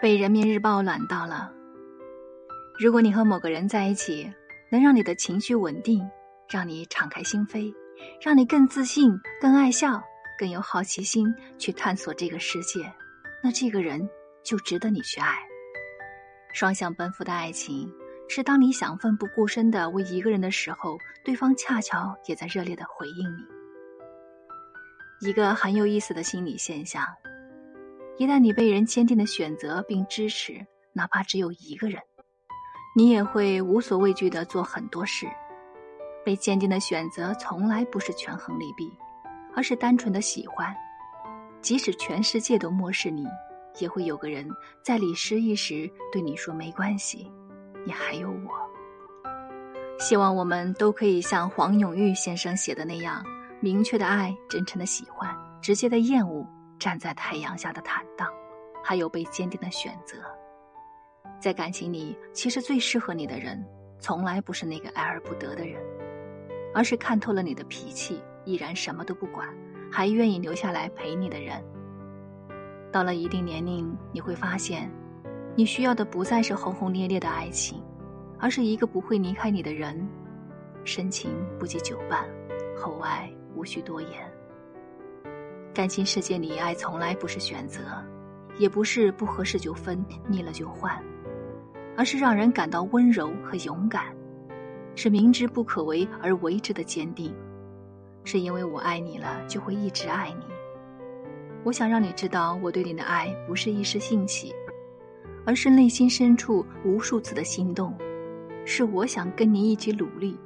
被人民日报暖到了。如果你和某个人在一起，能让你的情绪稳定，让你敞开心扉，让你更自信、更爱笑、更有好奇心去探索这个世界，那这个人就值得你去爱。双向奔赴的爱情，是当你想奋不顾身的为一个人的时候，对方恰巧也在热烈的回应你。一个很有意思的心理现象。一旦你被人坚定的选择并支持，哪怕只有一个人，你也会无所畏惧的做很多事。被坚定的选择从来不是权衡利弊，而是单纯的喜欢。即使全世界都漠视你，也会有个人在你失意时对你说：“没关系，你还有我。”希望我们都可以像黄永玉先生写的那样，明确的爱，真诚的喜欢，直接的厌恶。站在太阳下的坦荡，还有被坚定的选择。在感情里，其实最适合你的人，从来不是那个爱而不得的人，而是看透了你的脾气，依然什么都不管，还愿意留下来陪你的人。到了一定年龄，你会发现，你需要的不再是轰轰烈烈的爱情，而是一个不会离开你的人。深情不及久伴，厚爱无需多言。感情世界里，爱从来不是选择，也不是不合适就分，腻了就换，而是让人感到温柔和勇敢，是明知不可为而为之的坚定，是因为我爱你了，就会一直爱你。我想让你知道，我对你的爱不是一时兴起，而是内心深处无数次的心动，是我想跟你一起努力。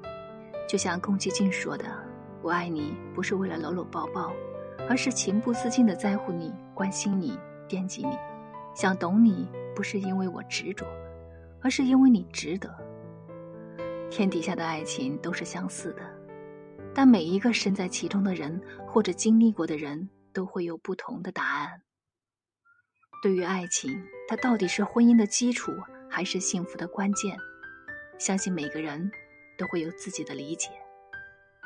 就像宫崎骏说的：“我爱你，不是为了搂搂抱抱。”而是情不自禁的在乎你、关心你、惦记你，想懂你，不是因为我执着，而是因为你值得。天底下的爱情都是相似的，但每一个身在其中的人或者经历过的人都会有不同的答案。对于爱情，它到底是婚姻的基础，还是幸福的关键？相信每个人都会有自己的理解。